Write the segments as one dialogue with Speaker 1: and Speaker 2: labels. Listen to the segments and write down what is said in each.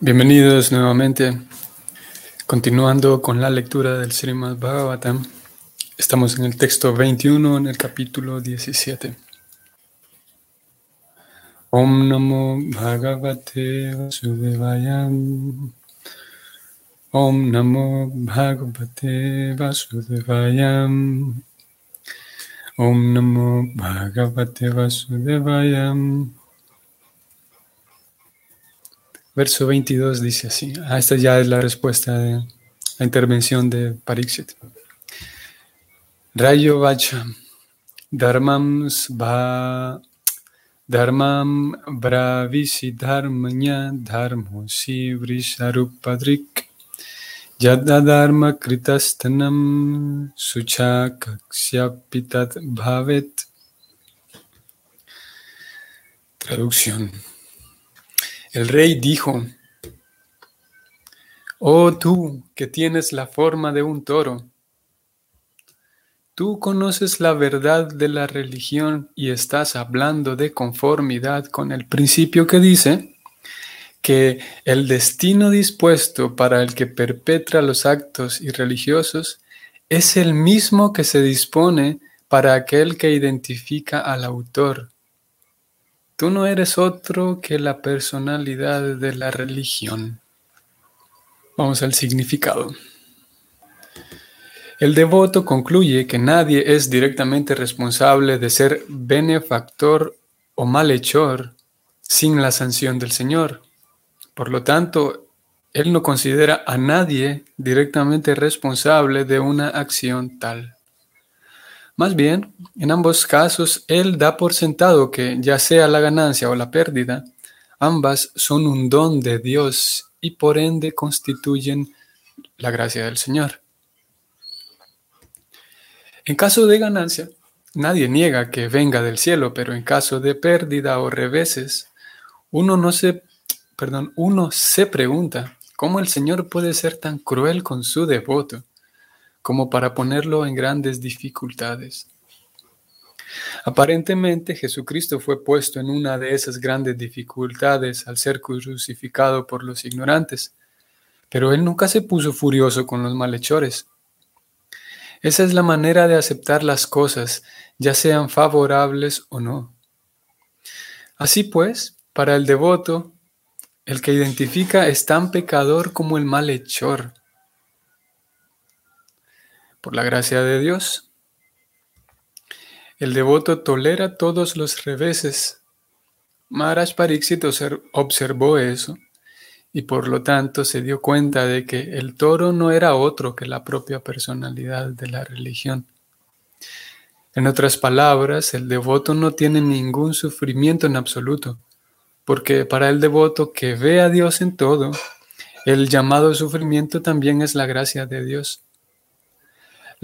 Speaker 1: Bienvenidos nuevamente. Continuando con la lectura del Srimad Bhagavatam, estamos en el texto 21, en el capítulo 17. Om Namo Bhagavate Vasudevaya. Om Namo Bhagavate Vasudevaya. Om Namo Bhagavate Vasudevaya. Verso 22 dice así. Ah, esta ya es la respuesta de la intervención de Pariksit. Rayo Vacha. Dharmam sva Dharmam bravisi dharmanya dharmo si vrisharupadrik Yada dharma kritastanam sucha kaksyapitad bhavet. Traducción. El rey dijo, Oh tú que tienes la forma de un toro, tú conoces la verdad de la religión y estás hablando de conformidad con el principio que dice que el destino dispuesto para el que perpetra los actos irreligiosos es el mismo que se dispone para aquel que identifica al autor Tú no eres otro que la personalidad de la religión. Vamos al significado. El devoto concluye que nadie es directamente responsable de ser benefactor o malhechor sin la sanción del Señor. Por lo tanto, él no considera a nadie directamente responsable de una acción tal. Más bien, en ambos casos, Él da por sentado que, ya sea la ganancia o la pérdida, ambas son un don de Dios y por ende constituyen la gracia del Señor. En caso de ganancia, nadie niega que venga del cielo, pero en caso de pérdida o reveses, uno no se, perdón, uno se pregunta cómo el Señor puede ser tan cruel con su devoto como para ponerlo en grandes dificultades. Aparentemente Jesucristo fue puesto en una de esas grandes dificultades al ser crucificado por los ignorantes, pero él nunca se puso furioso con los malhechores. Esa es la manera de aceptar las cosas, ya sean favorables o no. Así pues, para el devoto, el que identifica es tan pecador como el malhechor por la gracia de Dios. El devoto tolera todos los reveses. Maharaj Pariksit observó eso y por lo tanto se dio cuenta de que el toro no era otro que la propia personalidad de la religión. En otras palabras, el devoto no tiene ningún sufrimiento en absoluto, porque para el devoto que ve a Dios en todo, el llamado sufrimiento también es la gracia de Dios.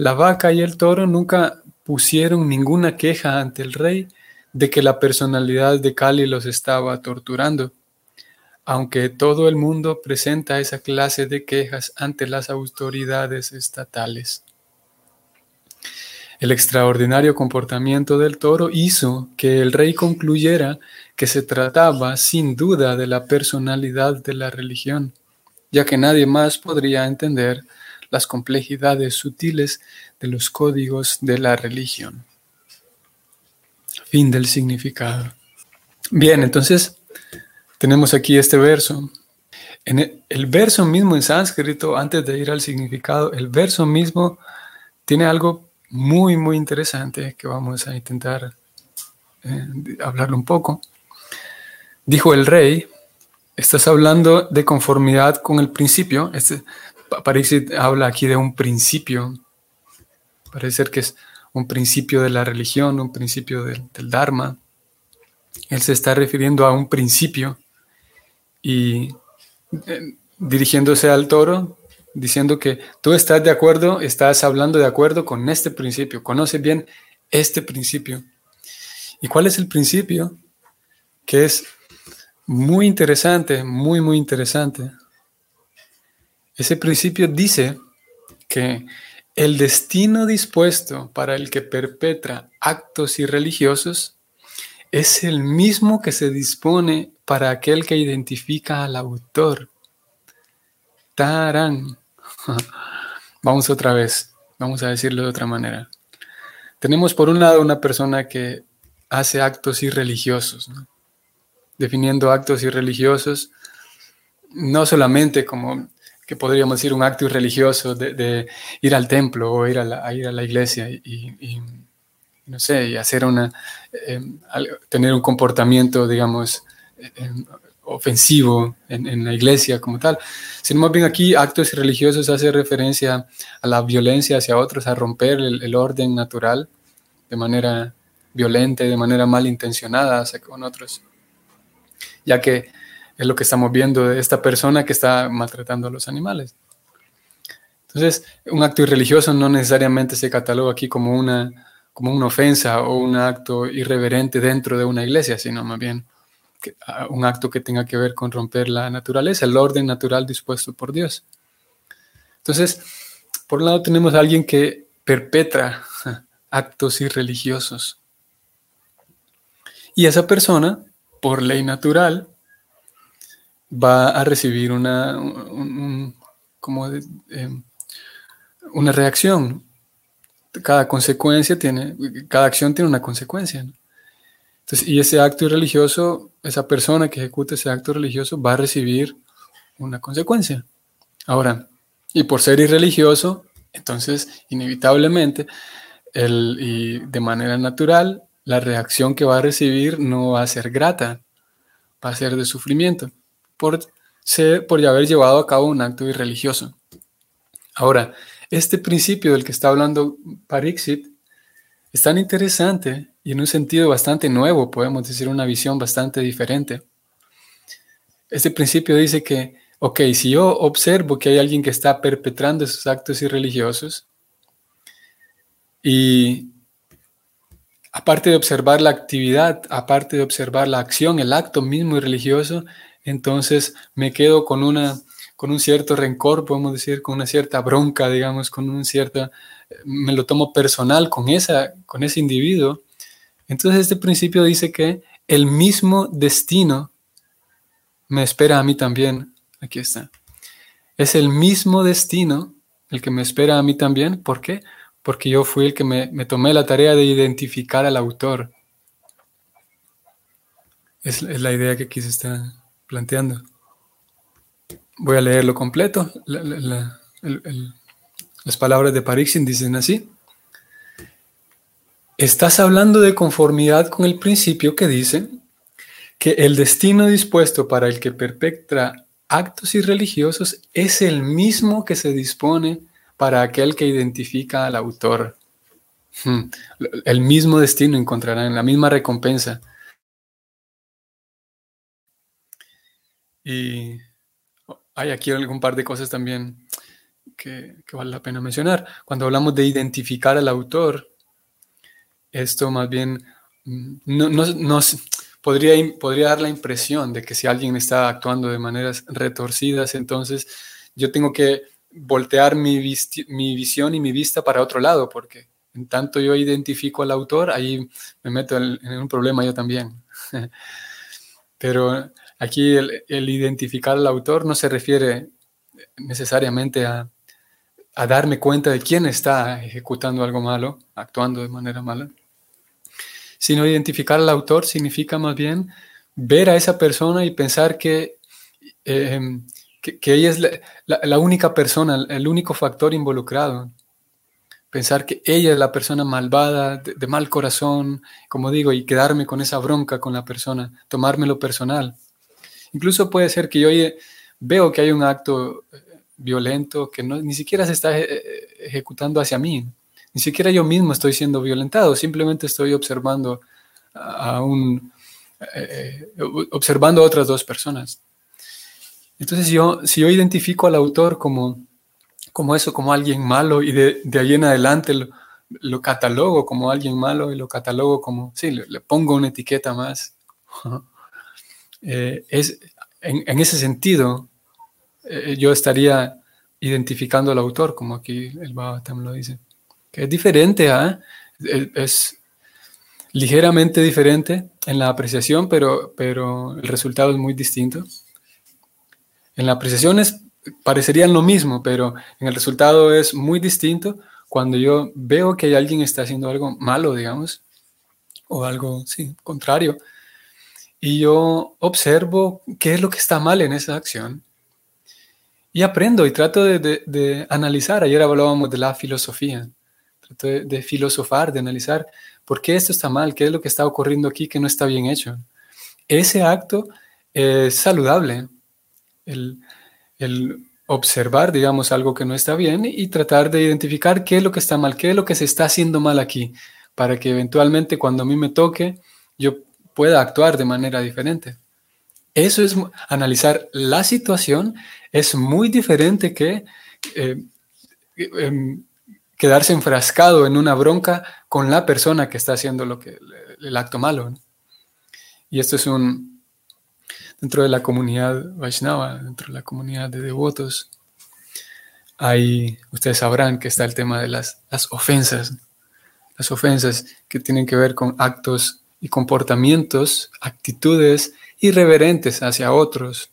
Speaker 1: La vaca y el toro nunca pusieron ninguna queja ante el rey de que la personalidad de Kali los estaba torturando, aunque todo el mundo presenta esa clase de quejas ante las autoridades estatales. El extraordinario comportamiento del toro hizo que el rey concluyera que se trataba sin duda de la personalidad de la religión, ya que nadie más podría entender las complejidades sutiles de los códigos de la religión. Fin del significado. Bien, entonces tenemos aquí este verso. En el, verso mismo en sánscrito, antes de ir al significado, el verso mismo tiene algo muy, muy interesante que vamos a intentar eh, hablar un poco. Dijo el rey, estás hablando de conformidad con el principio. Este, Parece habla aquí de un principio. Parece ser que es un principio de la religión, un principio del, Dharma. Él se está refiriendo a un principio y eh, dirigiéndose al toro, diciendo que tú estás de acuerdo, estás hablando de acuerdo con este principio, conoce bien este principio. ¿Y cuál es el principio? Que es muy interesante, muy, muy interesante. Ese principio dice que el destino dispuesto para el que perpetra actos irreligiosos es el mismo que se dispone para aquel que identifica al autor. Tarán. Vamos otra vez, vamos a decirlo de otra manera. Tenemos por un lado una persona que hace actos irreligiosos, definiendo actos irreligiosos, no solamente como que podríamos decir un acto irreligioso de, ir al templo o ir a la, ir a la iglesia y, no sé, y hacer una, em, tener un comportamiento, digamos, em, ofensivo en, la iglesia como tal, sino más bien aquí actos religiosos hace referencia a la violencia hacia otros, a romper el, orden natural de manera violenta y de manera malintencionada hacia con otros, ya que es lo que estamos viendo de esta persona que está maltratando a los animales. Entonces, un acto irreligioso no necesariamente se cataloga aquí como una, como una ofensa o un acto irreverente dentro de una iglesia, sino más bien un acto que tenga que ver con romper la naturaleza, el orden natural dispuesto por Dios. Entonces, por un lado tenemos a alguien que perpetra actos irreligiosos. Y esa persona, por ley natural, va a recibir una, como em, una reacción. Cada consecuencia tiene, cada acción tiene una consecuencia. Entonces, y ese acto religioso, esa persona que ejecuta ese acto religioso va a recibir una consecuencia. Ahora, y por ser irreligioso, entonces inevitablemente el, y de manera natural, la reacción que va a recibir no va a ser grata, va a ser de sufrimiento por, por haber llevado a cabo un acto irreligioso. Ahora, este principio del que está hablando Parixit es tan interesante y en un sentido bastante nuevo, podemos decir una visión bastante diferente. Este principio dice que, ok, si yo observo que hay alguien que está perpetrando esos actos irreligiosos y aparte de observar la actividad, aparte de observar la acción, el acto mismo irreligioso, entonces me quedo con, una, con un cierto rencor, podemos decir, con una cierta bronca, digamos, con un cierto, me lo tomo personal con, esa, con ese individuo. Entonces este principio dice que el mismo destino me espera a mí también. Aquí está. Es el mismo destino el que me espera a mí también. ¿Por qué? Porque yo fui el que me, me tomé la tarea de identificar al autor. Es, es la idea que aquí se está planteando. Voy a leerlo completo. las palabras de Parixin dicen así. Estás hablando de conformidad con el principio que dice que el destino dispuesto para el que perpetra actos irreligiosos es el mismo que se dispone para aquel que identifica al autor. Hmm. El mismo destino encontrarán, la misma recompensa. Y hay aquí algún par de cosas también que, vale la pena mencionar. Cuando hablamos de identificar al autor, esto más bien mm, no, nos podría, podría dar la impresión de que si alguien está actuando de maneras retorcidas, entonces yo tengo que voltear mi, mi visión y mi vista para otro lado, porque en tanto yo identifico al autor, ahí me meto en un problema yo también. Pero Aquí el, identificar al autor no se refiere necesariamente a, darme cuenta de quién está ejecutando algo malo, actuando de manera mala, sino identificar al autor significa más bien ver a esa persona y pensar que, em, que, ella es la, única persona, el único factor involucrado. Pensar que ella es la persona malvada, de, de mal corazón, como digo, y quedarme con esa bronca con la persona, tomármelo personal. Incluso puede ser que yo veo que hay un acto eh, violento que ni siquiera se está eh, ejecutando hacia mí. Ni siquiera yo mismo estoy siendo violentado, simplemente estoy observando a un, eh, observando a otras dos personas. Entonces si yo identifico al autor como, como eso, como alguien malo y de, de ahí en adelante lo, catalogo como alguien malo y lo catalogo como, sí, le pongo una etiqueta más. Eh, es, en, ese sentido, eh, yo estaría identificando al autor, como aquí el también lo dice, que es diferente es, ligeramente diferente en la apreciación, pero, pero el resultado es muy distinto. En la apreciación es, parecerían lo mismo, pero en el resultado es muy distinto cuando yo veo que alguien está haciendo algo malo, digamos, o algo, sí, contrario, y yo observo qué es lo que está mal en esa acción y aprendo y trato de, analizar. Ayer hablábamos de la filosofía, trato de, filosofar, de analizar por qué esto está mal, qué es lo que está ocurriendo aquí que no está bien hecho. Ese acto es saludable, el, el observar, digamos, algo que no está bien y tratar de identificar qué es lo que está mal, qué es lo que se está haciendo mal aquí, para que eventualmente cuando a mí me toque, yo pueda actuar de manera diferente. Eso es analizar la situación, es muy diferente que eh, em, quedarse enfrascado en una bronca con la persona que está haciendo lo que, el acto malo. Y esto es un, dentro de la comunidad Vaishnava, dentro de la comunidad de devotos, hay, ustedes sabrán que está el tema de las, las ofensas, las ofensas que tienen que ver con actos y comportamientos, actitudes irreverentes hacia otros.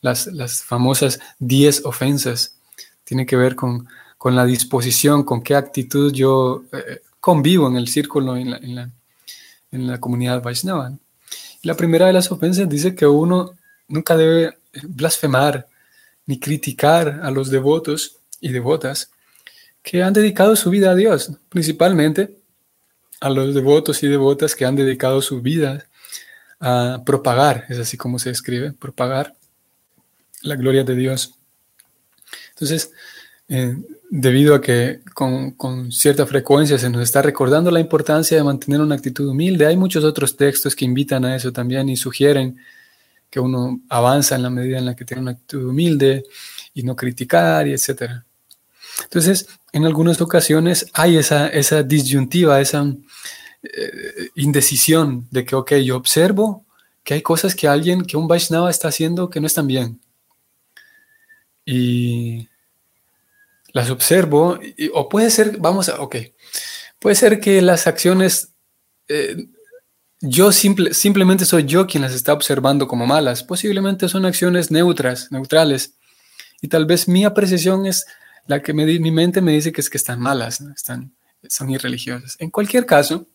Speaker 1: Las, las famosas 10 ofensas tienen que ver con, con, la disposición, con qué actitud yo eh, convivo en el círculo, en la, en la, en la comunidad Vaishnava. La primera de las ofensas dice que uno nunca debe blasfemar ni criticar a los devotos y devotas que han dedicado su vida a Dios, principalmente a los devotos y devotas que han dedicado su vida a propagar, es así como se escribe, propagar la gloria de Dios. Entonces, eh, debido a que con, con, cierta frecuencia se nos está recordando la importancia de mantener una actitud humilde, hay muchos otros textos que invitan a eso también y sugieren que uno avanza en la medida en la que tiene una actitud humilde y no criticar y etcétera. Entonces, en algunas ocasiones hay esa, esa disyuntiva, esa eh, indecisión de que, ok, yo observo que hay cosas que alguien, que un Vaishnava está haciendo que no están bien. Y las observo, o puede ser, vamos a, ok, puede ser que las acciones, eh, yo simple, simplemente soy yo quien las está observando como malas, posiblemente son acciones neutras, neutrales, y tal vez mi apreciación es la que me, mi mente me dice que es que están malas, están, son irreligiosas. En cualquier caso,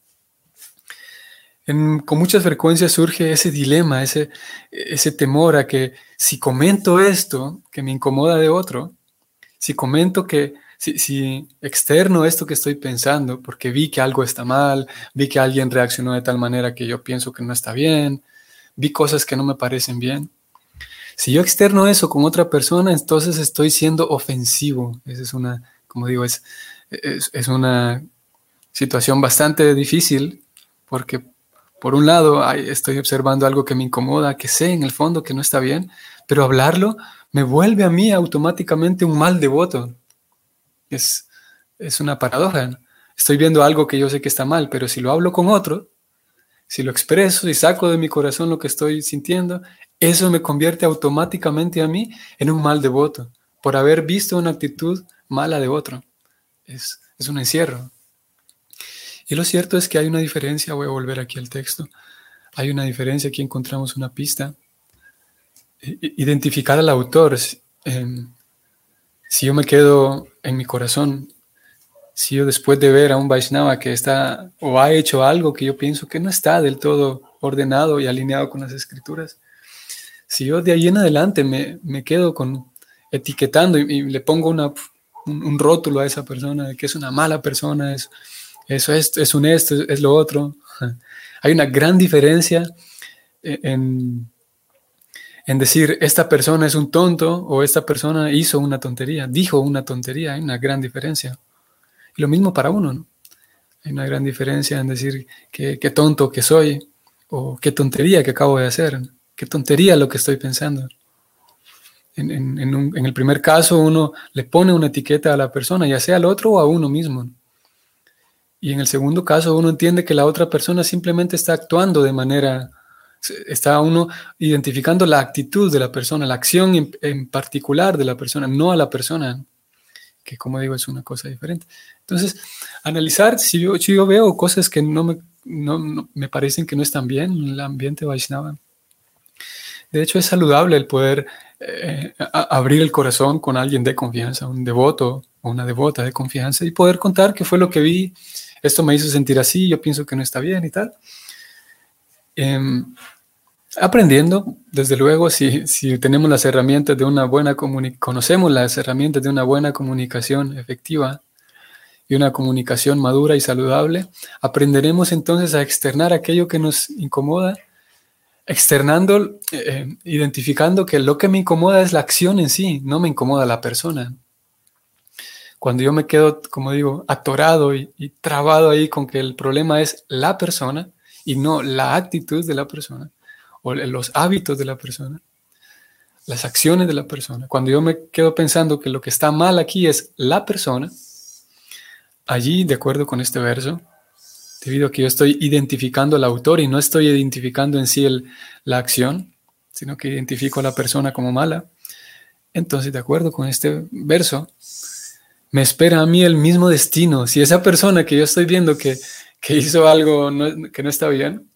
Speaker 1: con mucha frecuencia surge ese dilema, ese, ese temor a que si comento esto que me incomoda de otro, si comento que, si, si, externo esto que estoy pensando, porque vi que algo está mal, vi que alguien reaccionó de tal manera que yo pienso que no está bien, vi cosas que no me parecen bien, si yo externo eso con otra persona, entonces estoy siendo ofensivo. Esa es una, como digo, es, es, una situación bastante difícil porque por un lado estoy observando algo que me incomoda, que sé en el fondo que no está bien, pero hablarlo me vuelve a mí automáticamente un mal devoto. Es, es una paradoja. Estoy viendo algo que yo sé que está mal, pero si lo hablo con otro, si lo expreso y saco de mi corazón lo que estoy sintiendo, eso me convierte automáticamente a mí en un mal devoto por haber visto una actitud mala de otro. Es, un encierro. Y lo cierto es que hay una diferencia, voy a volver aquí al texto, hay una diferencia, aquí encontramos una pista. Identificar al autor, em, si yo me quedo en mi corazón, si yo después de ver a un Vaishnava que está o ha hecho algo que yo pienso que no está del todo ordenado y alineado con las escrituras, si yo de ahí en adelante me, me quedo con etiquetando y, le pongo una, un, rótulo a esa persona de que es una mala persona, es, es, es un esto, es lo otro, hay una gran diferencia en, en decir esta persona es un tonto o esta persona hizo una tontería, dijo una tontería, hay una gran diferencia. Y lo mismo para uno, ¿no? Hay una gran diferencia en decir qué tonto que soy o qué tontería que acabo de hacer. Qué tontería lo que estoy pensando. En, el primer caso uno le pone una etiqueta a la persona, ya sea al otro o a uno mismo. Y en el segundo caso uno entiende que la otra persona simplemente está actuando de manera, está uno identificando la actitud de la persona, la acción en, particular de la persona, no a la persona, que como digo es una cosa diferente. Entonces, analizar si yo, veo cosas que no me no, me parecen que no están bien en el ambiente Vaishnava. De hecho, es saludable el poder eh, abrir el corazón con alguien de confianza, un devoto o una devota de confianza, y poder contar qué fue lo que vi, esto me hizo sentir así, yo pienso que no está bien y tal. Em, aprendiendo, desde luego, si, si, tenemos las herramientas de una buena comunicación, conocemos las herramientas de una buena comunicación efectiva y una comunicación madura y saludable, aprenderemos entonces a externar aquello que nos incomoda, externando, eh, identificando que lo que me incomoda es la acción en sí, no me incomoda la persona. Cuando yo me quedo, como digo, atorado y trabado ahí con que el problema es la persona y no la actitud de la persona o los hábitos de la persona, las acciones de la persona. Cuando yo me quedo pensando que lo que está mal aquí es la persona, allí, de acuerdo con este verso, debido a que yo estoy identificando al autor y no estoy identificando en sí la acción, sino que identifico a la persona como mala, entonces, de acuerdo con este verso, me espera a mí el mismo destino. Si esa persona que yo estoy viendo que, que hizo algo que no está bien,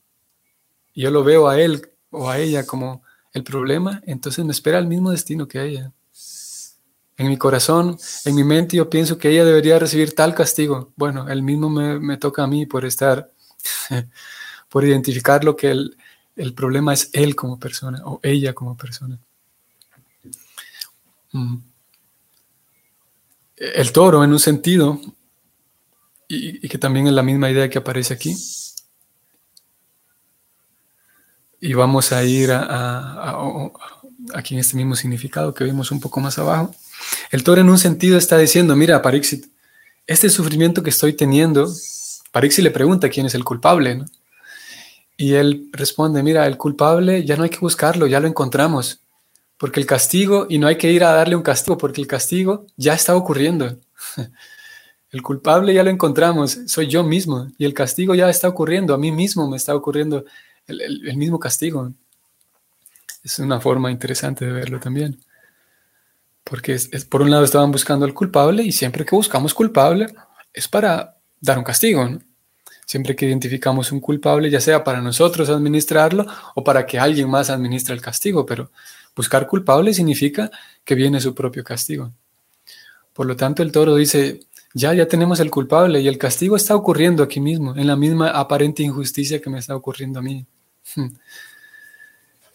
Speaker 1: yo lo veo a él o a ella como el problema, entonces me espera el mismo destino que ella. En mi corazón, en mi mente, yo pienso que ella debería recibir tal castigo. Bueno, el mismo me, toca a mí por estar, por identificar lo que el, el, problema es él como persona o ella como persona. Mm. El toro, en un sentido, y, y que también es la misma idea que aparece aquí, y vamos a ir a, aquí en este mismo significado que vimos un poco más abajo. El toro en un sentido está diciendo, mira, Parixit, este sufrimiento que estoy teniendo, Parixit le pregunta quién es el culpable, Y él responde, mira, el culpable ya no hay que buscarlo, ya lo encontramos, porque el castigo, y no hay que ir a darle un castigo, porque el castigo ya está ocurriendo. El culpable ya lo encontramos, soy yo mismo, y el castigo ya está ocurriendo, a mí mismo me está ocurriendo el, mismo castigo. Es una forma interesante de verlo también. Porque es, por un lado estaban buscando al culpable y siempre que buscamos culpable es para dar un castigo. Siempre que identificamos un culpable, ya sea para nosotros administrarlo o para que alguien más administre el castigo, pero buscar culpable significa que viene su propio castigo. Por lo tanto, el toro dice, ya, ya tenemos el culpable y el castigo está ocurriendo aquí mismo, en la misma aparente injusticia que me está ocurriendo a mí.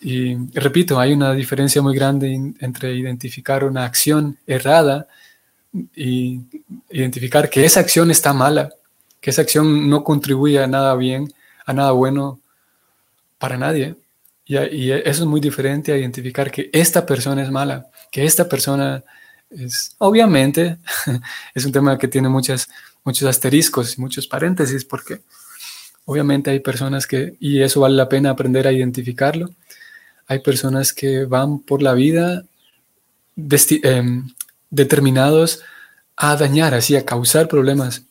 Speaker 1: Y repito, hay una diferencia muy grande entre identificar una acción errada y identificar que esa acción está mala, que esa acción no contribuye a nada bien, a nada bueno para nadie. Y, y eso es muy diferente a identificar que esta persona es mala, que esta persona es, obviamente, es un tema que tiene muchas, muchos asteriscos y muchos paréntesis, porque Obviamente hay personas que, y eso vale la pena aprender a identificarlo, hay personas que van por la vida em, determinados a dañar, así, a causar problemas.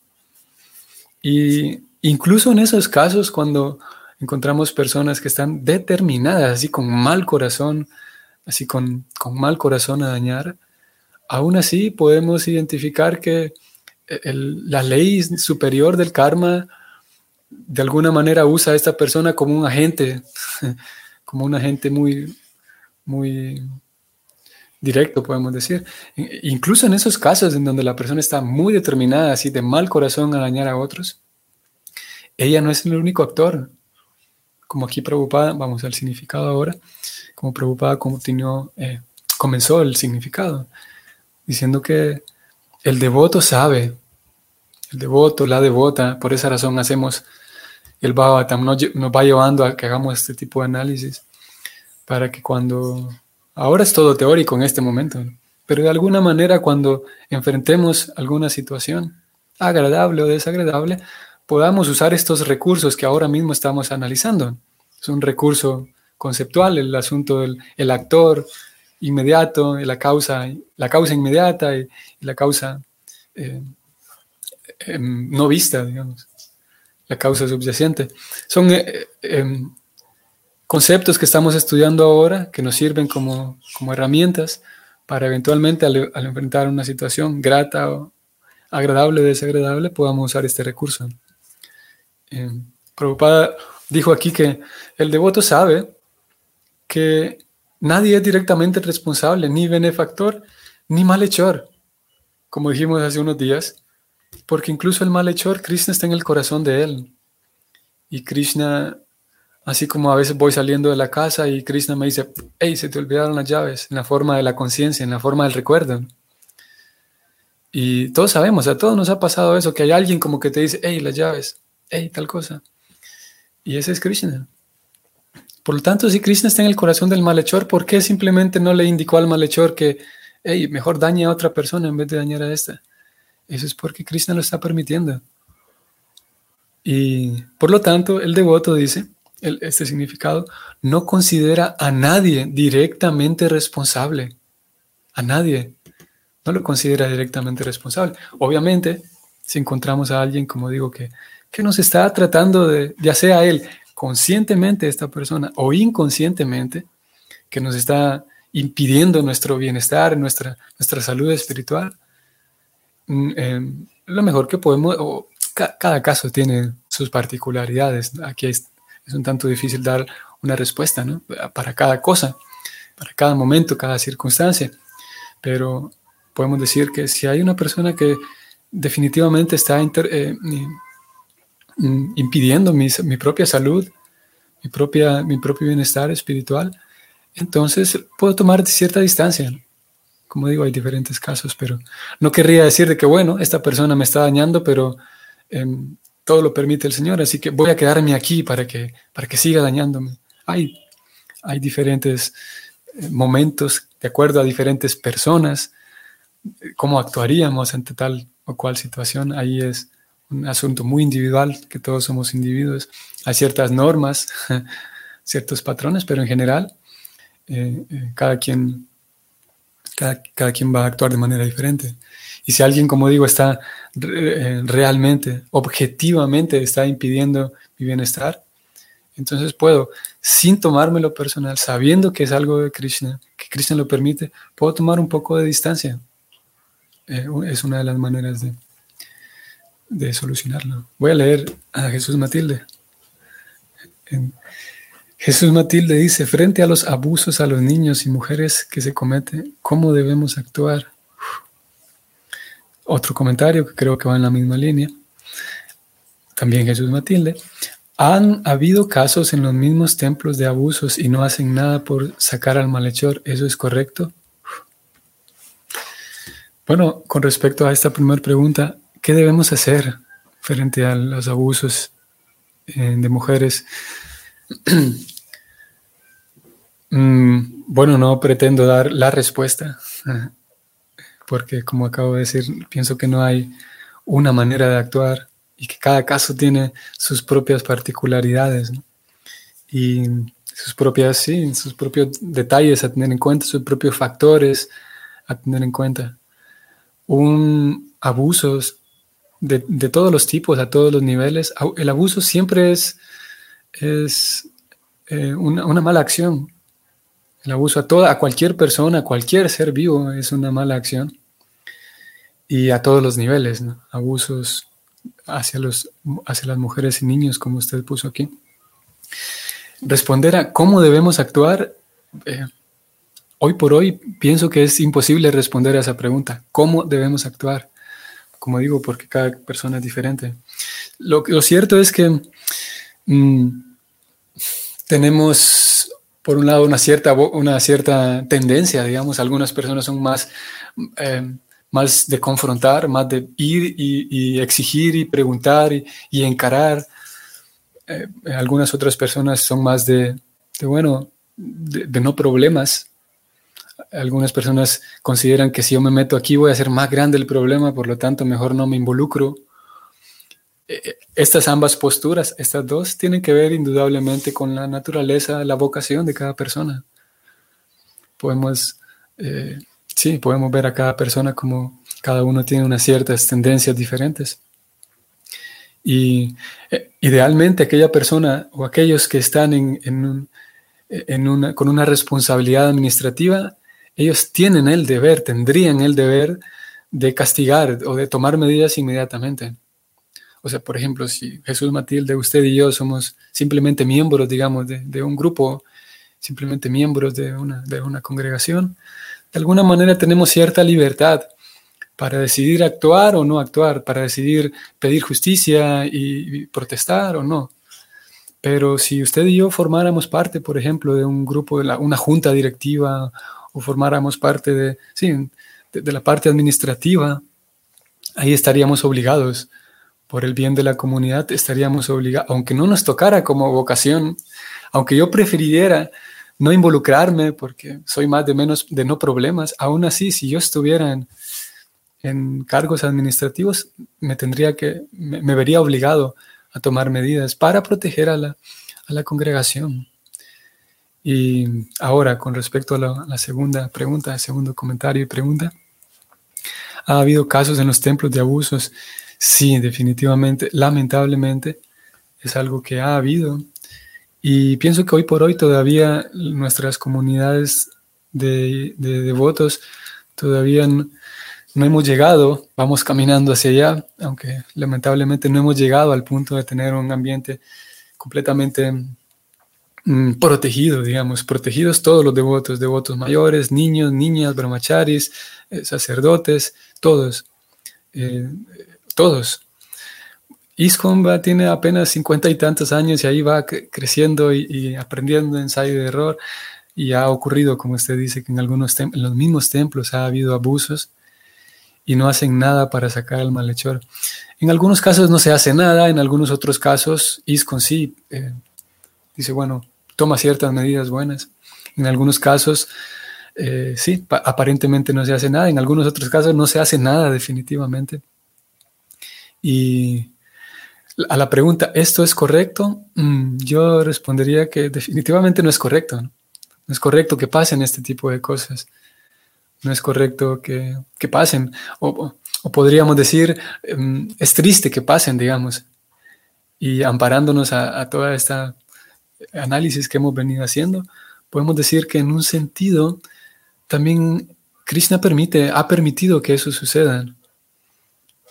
Speaker 1: Y incluso en esos casos, cuando encontramos personas que están determinadas, así con mal corazón, así con, con mal corazón a dañar, aún así podemos identificar que la ley superior del karma de alguna manera usa a esta persona como un agente, como un agente muy, muy directo, podemos decir. Incluso en esos casos en donde la persona está muy determinada, así de mal corazón a dañar a otros, ella no es el único actor. Como aquí preocupada, vamos al significado ahora, como preocupada continuó, eh, comenzó el significado, diciendo que el devoto sabe el devoto, la devota, por esa razón hacemos el Bhagavatam, nos, va llevando a que hagamos este tipo de análisis para que cuando, ahora es todo teórico en este momento, pero de alguna manera cuando enfrentemos alguna situación agradable o desagradable, podamos usar estos recursos que ahora mismo estamos analizando. Es un recurso conceptual, el asunto del el actor inmediato, la causa, la causa inmediata y, la causa eh, Em, no vista, digamos, la causa subyacente. Son eh, em, conceptos que estamos estudiando ahora que nos sirven como, herramientas para eventualmente al, enfrentar una situación grata o agradable o desagradable podamos usar este recurso. Em, Prabhupada dijo aquí que el devoto sabe que nadie es directamente responsable, ni benefactor, ni malhechor, como dijimos hace unos días, porque incluso el malhechor, Krishna está en el corazón de él. Y Krishna, así como a veces voy saliendo de la casa y Krishna me dice, hey, se te olvidaron las llaves, en la forma de la conciencia, en la forma del recuerdo. Y todos sabemos, a todos nos ha pasado eso, que hay alguien como que te dice, hey, las llaves, hey, tal cosa. Y ese es Krishna. Por lo tanto, si Krishna está en el corazón del malhechor, ¿por qué simplemente no le indicó al malhechor que, hey, mejor dañe a otra persona en vez de dañar a esta? Eso es porque Krishna lo está permitiendo. Y por lo tanto, el devoto dice, este significado, no considera a nadie directamente responsable. A nadie. No lo considera directamente responsable. Obviamente, si encontramos a alguien, como digo, que que nos está tratando de, ya sea él conscientemente, esta persona, o inconscientemente, que nos está impidiendo nuestro bienestar, nuestra, nuestra salud espiritual, mm, em, lo mejor que podemos, o cada caso tiene sus particularidades. Aquí es, es, un tanto difícil dar una respuesta ¿no? para cada cosa, para cada momento, cada circunstancia. Pero podemos decir que si hay una persona que definitivamente está eh, Mm, impidiendo mi, mi, propia salud, mi, propia, mi propio bienestar espiritual, entonces puedo tomar cierta distancia. Como digo, hay diferentes casos, pero no querría decir de que, bueno, esta persona me está dañando, pero em, todo lo permite el Señor, así que voy a quedarme aquí para que, para que siga dañándome. Hay, hay diferentes eh, momentos, de acuerdo a diferentes personas, cómo actuaríamos ante tal o cual situación. Ahí es un asunto muy individual, que todos somos individuos. Hay ciertas normas, ciertos patrones, pero en general eh, eh, cada, quien, cada, quien va a actuar de manera diferente. Y si alguien, como digo, está eh, realmente, objetivamente, está impidiendo mi bienestar, entonces puedo, sin tomármelo personal, sabiendo que es algo de Krishna, que Krishna lo permite, puedo tomar un poco de distancia. es una de las maneras de, de solucionarlo. Voy a leer a Jesús Matilde. Jesús Matilde dice, frente a los abusos a los niños y mujeres que se cometen, ¿cómo debemos actuar? Otro comentario que creo que va en la misma línea. También Jesús Matilde. Han habido casos en los mismos templos de abusos y no hacen nada por sacar al malhechor. ¿Eso es correcto? Bueno, con respecto a esta primera pregunta, ¿Qué debemos hacer frente a los abusos eh, de mujeres? Mm, bueno, no pretendo dar la respuesta, porque como acabo de decir, pienso que no hay una manera de actuar y que cada caso tiene sus propias particularidades y sus propias, sí, sus propios detalles a tener en cuenta, sus propios factores a tener en cuenta. Un abuso de, todos los tipos, a todos los niveles. El abuso siempre es, es eh, una, mala acción. El abuso a toda, a cualquier persona, a cualquier ser vivo es una mala acción. Y a todos los niveles, abusos hacia, los, hacia las mujeres y niños, como usted puso aquí. Responder a cómo debemos actuar, eh, hoy por hoy pienso que es imposible responder a esa pregunta. ¿Cómo debemos actuar? como digo, porque cada persona es diferente. Lo, lo cierto es que mm, tenemos, por un lado, una cierta, una cierta tendencia, digamos, algunas personas son más, eh, más de confrontar, más de ir y, exigir y preguntar y, encarar. Eh, algunas otras personas son más de, bueno, de no problemas, algunas personas consideran que si yo me meto aquí voy a hacer más grande el problema, por lo tanto mejor no me involucro. Eh, eh, estas ambas posturas, estas dos, tienen que ver indudablemente con la naturaleza, la vocación de cada persona. Podemos, eh, sí, podemos ver a cada persona como cada uno tiene unas ciertas tendencias diferentes. Y idealmente aquella persona o aquellos que están con una responsabilidad administrativa ellos tienen el deber, tendrían el deber de castigar o de tomar medidas inmediatamente. O sea, por ejemplo, si Jesús Matilde, usted y yo somos simplemente miembros, digamos, de, un grupo, simplemente miembros de una, de una congregación, de alguna manera tenemos cierta libertad para decidir actuar o no actuar, para decidir pedir justicia y, protestar o no. Pero si usted y yo formáramos parte, por ejemplo, de un grupo, de una junta directiva o formáramos parte de, sí, de la parte administrativa, ahí estaríamos obligados por el bien de la comunidad, estaríamos obligados, aunque no nos tocara como vocación, aunque yo prefiriera no involucrarme porque soy más de menos de no problemas, aún así, si yo estuviera en, cargos administrativos, me tendría que, me, vería obligado a tomar medidas para proteger a la, a la congregación. Y ahora, con respecto a la, segunda pregunta, segundo comentario y pregunta, ha habido casos en los templos de abusos Sí, definitivamente, lamentablemente es algo que ha habido. Y pienso que hoy por hoy todavía nuestras comunidades de, devotos todavía no, hemos llegado, vamos caminando hacia allá, aunque lamentablemente no hemos llegado al punto de tener un ambiente completamente mm, protegido, digamos, protegidos todos los devotos, devotos mayores, niños, niñas, brahmacharis, eh, sacerdotes, todos. Eh, todos. ISCOM tiene apenas cincuenta y tantos años y ahí va creciendo y, aprendiendo ensayo de error. Y ha ocurrido, como usted dice, que en algunos en los mismos templos ha habido abusos y no hacen nada para sacar al malhechor. En algunos casos no se hace nada, en algunos otros casos ISCON sí eh, dice, bueno, toma ciertas medidas buenas. En algunos casos eh, sí, aparentemente no se hace nada, en algunos otros casos no se hace nada definitivamente. Y a la pregunta, ¿esto es correcto? Mm, yo respondería que definitivamente no es correcto. ¿no? es correcto que pasen este tipo de cosas. No es correcto que, pasen. O, podríamos decir, em, es triste que pasen, digamos. Y amparándonos a, a toda esta análisis que hemos venido haciendo, podemos decir que en un sentido también Krishna permite, ha permitido que eso suceda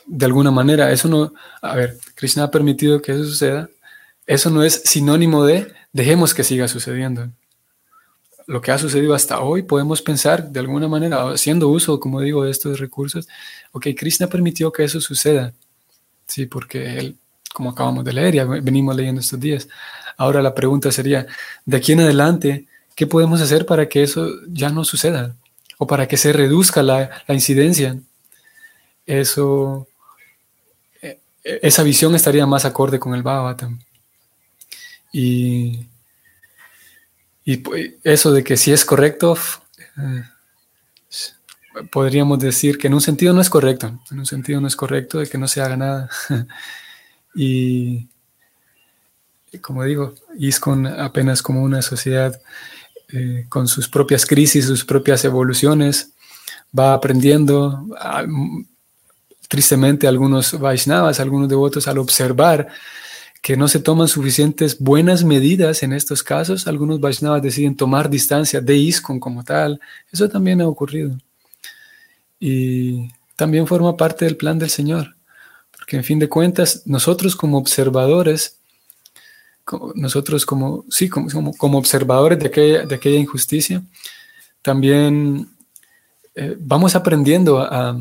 Speaker 1: de alguna manera. Eso no, a ver, Krishna ha permitido que eso suceda. Eso no es sinónimo de dejemos que siga sucediendo. Lo que ha sucedido hasta hoy, podemos pensar de alguna manera, haciendo uso, como digo, de estos recursos, ok, Krishna permitió que eso suceda. Sí, porque él, como acabamos de leer, ya venimos leyendo estos días. Ahora la pregunta sería, de aquí en adelante, ¿qué podemos hacer para que eso ya no suceda? O para que se reduzca la, la incidencia. Eso esa visión estaría más acorde con el Bhagavatam. Y, y pues, eso de que si es correcto, eh, podríamos decir que en un sentido no es correcto, en un sentido no es correcto de que no se haga nada. y, como digo, ISKCON apenas como una sociedad eh, con sus propias crisis, sus propias evoluciones, va aprendiendo, Tristemente, algunos Vaishnavas, algunos devotos, al observar que no se toman suficientes buenas medidas en estos casos, algunos Vaishnavas deciden tomar distancia de ISKCON como tal. Eso también ha ocurrido. Y también forma parte del plan del Señor. Porque en fin de cuentas, nosotros como observadores, nosotros como, sí, como, como, observadores de aquella, de aquella injusticia, también eh, vamos aprendiendo a,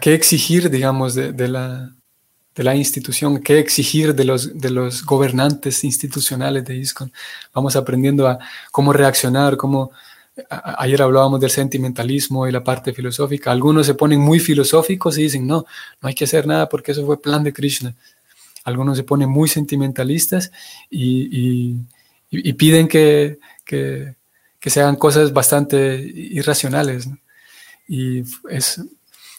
Speaker 1: qué exigir, digamos, de, la, de, la, institución, qué exigir de los, de los gobernantes institucionales de ISCON. Vamos aprendiendo a cómo reaccionar, cómo... ayer hablábamos del sentimentalismo y la parte filosófica. Algunos se ponen muy filosóficos y dicen, no, no hay que hacer nada porque eso fue plan de Krishna. Algunos se ponen muy sentimentalistas y, y, piden que, que, se hagan cosas bastante irracionales. Y es,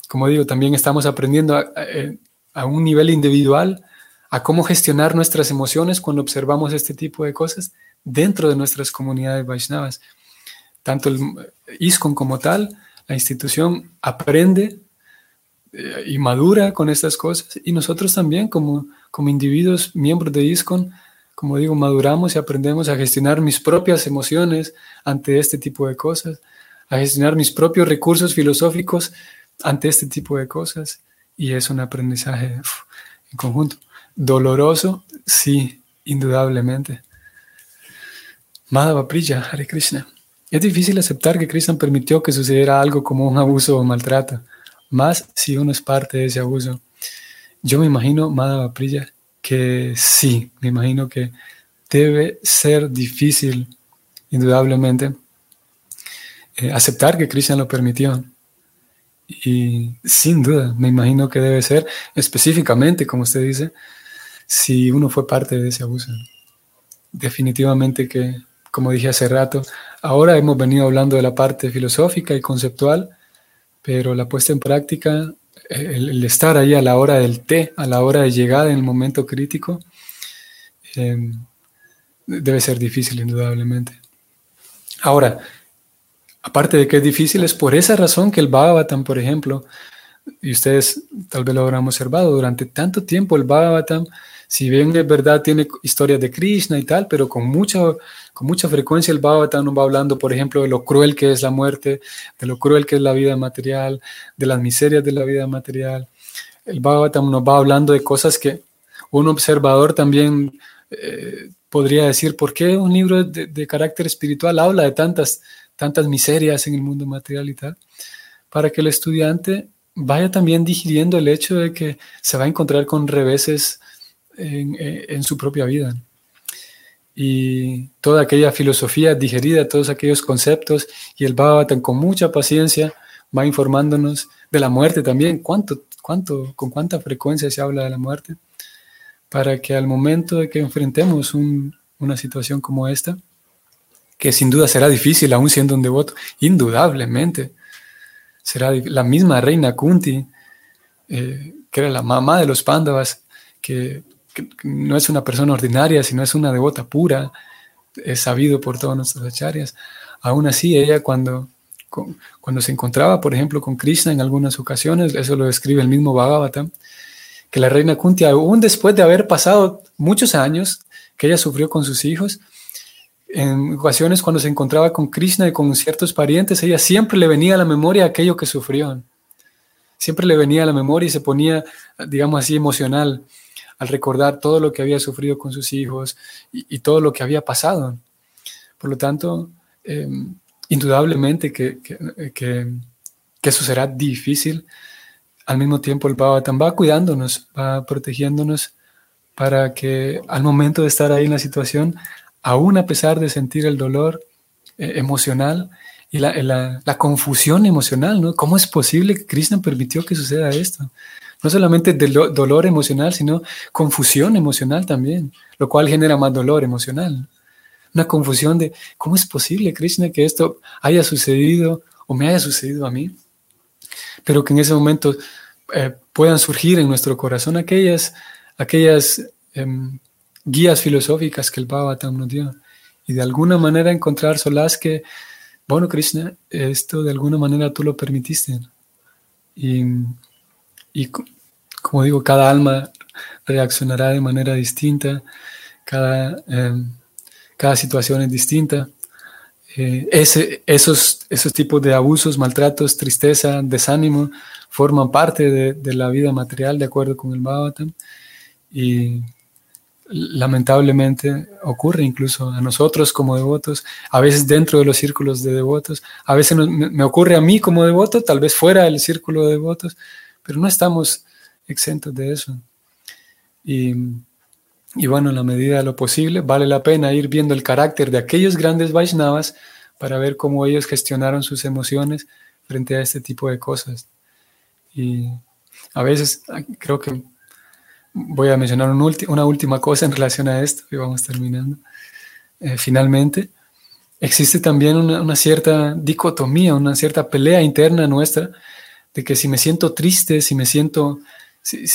Speaker 1: como digo, también estamos aprendiendo a, un nivel individual a cómo gestionar nuestras emociones cuando observamos este tipo de cosas dentro de nuestras comunidades Vaishnavas. Tanto el ISKCON como tal, la institución aprende eh, y madura con estas cosas y nosotros también como, como individuos, miembros de ISKCON, como digo, maduramos y aprendemos a gestionar mis propias emociones ante este tipo de cosas a gestionar mis propios recursos filosóficos ante este tipo de cosas. y es un aprendizaje en conjunto. Doloroso, sí, indudablemente. Madhava Priya, Hare Krishna. Es difícil aceptar que Krishna permitió que sucediera algo como un abuso o maltrato, más si uno es parte de ese abuso. Yo me imagino, Madhava Priya, que sí, me imagino que debe ser difícil, indudablemente, eh, aceptar que Krishna lo permitió. Y sin duda, me imagino que debe ser específicamente, como usted dice, si uno fue parte de ese abuso. Definitivamente que, como dije hace rato, ahora hemos venido hablando de la parte filosófica y conceptual, pero la puesta en práctica, el, estar ahí a la hora del té, a la hora de llegada en el momento crítico, em, debe ser difícil indudablemente. Ahora, aparte de que es difícil, es por esa razón que el Bhagavatam, por ejemplo, y ustedes tal vez lo habrán observado, durante tanto tiempo el Bhagavatam, si bien es verdad tiene historias de Krishna y tal, pero con mucha, con mucha frecuencia el Bhagavatam nos va hablando, por ejemplo, de lo cruel que es la muerte, de lo cruel que es la vida material, de las miserias de la vida material. El Bhagavatam nos va hablando de cosas que un observador también eh, podría decir, ¿por qué un libro de, de carácter espiritual habla de tantas tantas miserias en el mundo material y tal, para que el estudiante vaya también digiriendo el hecho de que se va a encontrar con reveses en, su propia vida. Y toda aquella filosofía digerida, todos aquellos conceptos, y el Bhagavatam con mucha paciencia va informándonos de la muerte también, cuánto, cuánto, con cuánta frecuencia se habla de la muerte, para que al momento de que enfrentemos una situación como esta, que sin duda será difícil aún siendo un devoto, indudablemente. Será la misma reina Kunti, eh, que era la mamá de los Pándavas, que, no es una persona ordinaria, sino es una devota pura, es sabido por todas nuestras acharyas. Aún así, ella cuando, cuando se encontraba, por ejemplo, con Krishna en algunas ocasiones, eso lo describe el mismo Bhagavatam, que la reina Kunti, aún después de haber pasado muchos años que ella sufrió con sus hijos, en ocasiones cuando se encontraba con Krishna y con ciertos parientes, ella siempre le venía a la memoria aquello que sufrió. Siempre le venía a la memoria y se ponía, digamos así, emocional al recordar todo lo que había sufrido con sus hijos y, todo lo que había pasado. Por lo tanto, em, indudablemente que, que, eso será difícil. Al mismo tiempo, el Bhagavatam va cuidándonos, va protegiéndonos para que al momento de estar ahí en la situación aún a pesar de sentir el dolor eh, emocional y la, confusión emocional, ¿no? ¿Cómo es posible que Krishna permitió que suceda esto? No solamente dolor emocional, sino confusión emocional también, lo cual genera más dolor emocional. Una confusión de cómo es posible, Krishna, que esto haya sucedido o me haya sucedido a mí, pero que en ese momento eh, puedan surgir en nuestro corazón aquellas, aquellas em, guías filosóficas que el Bhagavatam nos dio. Y de alguna manera encontrar solaz que, bueno, Krishna, esto de alguna manera tú lo permitiste. Y, y como digo, cada alma reaccionará de manera distinta, cada, em, cada situación es distinta. Eh, ese, esos, esos tipos de abusos, maltratos, tristeza, desánimo, forman parte de, la vida material de acuerdo con el Bhagavatam. Lamentablemente ocurre incluso a nosotros como devotos, a veces dentro de los círculos de devotos, a veces me, ocurre a mí como devoto, tal vez fuera del círculo de devotos, pero no estamos exentos de eso. Y, y, bueno, en la medida de lo posible, vale la pena ir viendo el carácter de aquellos grandes Vaishnavas para ver cómo ellos gestionaron sus emociones frente a este tipo de cosas. Y a veces creo que voy a mencionar una última cosa en relación a esto y vamos terminando. Eh, finalmente, existe también una, cierta dicotomía, una cierta pelea interna nuestra de que si me siento triste, si me siento, si,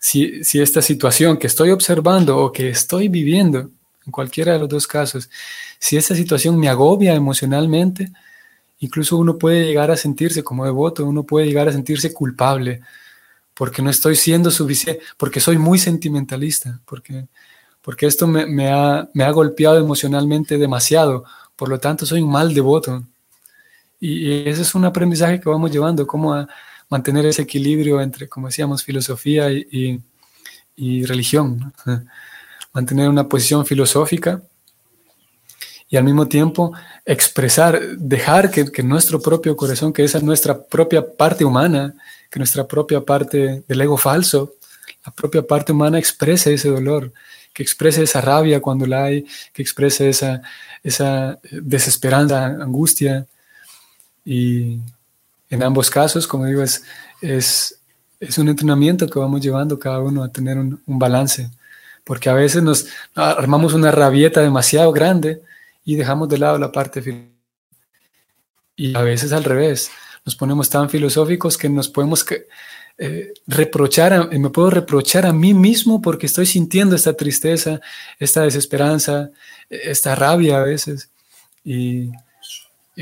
Speaker 1: si, esta situación que estoy observando o que estoy viviendo, en cualquiera de los dos casos, si esta situación me agobia emocionalmente, incluso uno puede llegar a sentirse como devoto, uno puede llegar a sentirse culpable porque no estoy siendo suficiente, porque soy muy sentimentalista, porque, porque esto me, ha, me, ha, golpeado emocionalmente demasiado, por lo tanto soy un mal devoto. Y, ese es un aprendizaje que vamos llevando, cómo a, mantener ese equilibrio entre, como decíamos, filosofía y, religión. Mantener una posición filosófica y al mismo tiempo expresar, dejar que, que, nuestro propio corazón, que esa nuestra propia parte humana, que nuestra propia parte del ego falso, la propia parte humana exprese ese dolor, que exprese esa rabia cuando la hay, que exprese esa, esa desesperanza, angustia. Y en ambos casos, como digo, es, es, es un entrenamiento que vamos llevando cada uno a tener un, un balance, porque a veces nos armamos una rabieta demasiado grande y dejamos de lado la parte y a veces al revés, nos ponemos tan filosóficos que nos podemos eh, reprochar, me puedo reprochar a mí mismo porque estoy sintiendo esta tristeza, esta desesperanza, esta rabia a veces. Y,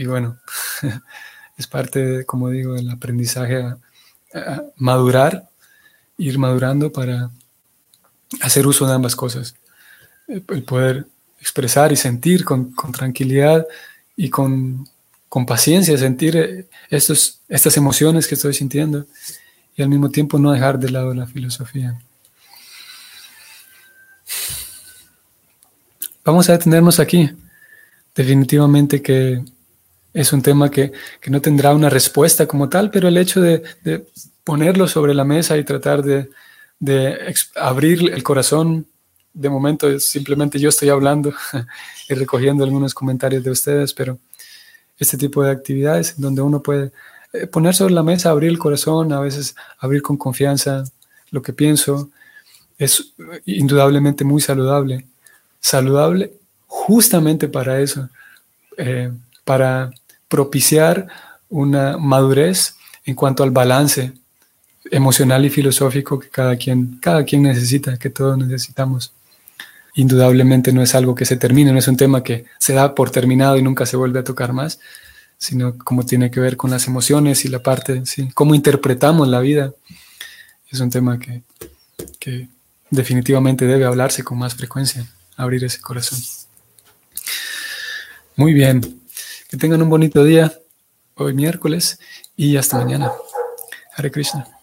Speaker 1: bueno, es parte, como digo, del aprendizaje a, madurar, ir madurando para hacer uso de ambas cosas. El, poder expresar y sentir con, tranquilidad y con, con paciencia, sentir eh, estos, estas emociones que estoy sintiendo y al mismo tiempo no dejar de lado la filosofía. Vamos a detenernos aquí. Definitivamente que es un tema que, no tendrá una respuesta como tal, pero el hecho de, ponerlo sobre la mesa y tratar de, abrir el corazón, de momento es simplemente yo estoy hablando y recogiendo algunos comentarios de ustedes, pero este tipo de actividades donde uno puede eh, poner sobre la mesa, abrir el corazón, a veces abrir con confianza lo que pienso, es indudablemente muy saludable. Saludable justamente para eso, eh, para propiciar una madurez en cuanto al balance emocional y filosófico que cada quien, cada quien necesita, que todos necesitamos. Indudablemente no es algo que se termine, no es un tema que se da por terminado y nunca se vuelve a tocar más, sino como tiene que ver con las emociones y la parte, ¿sí? cómo interpretamos la vida. Es un tema que, que definitivamente debe hablarse con más frecuencia, abrir ese corazón. Muy bien, que tengan un bonito día hoy miércoles y hasta mañana. Hare Krishna.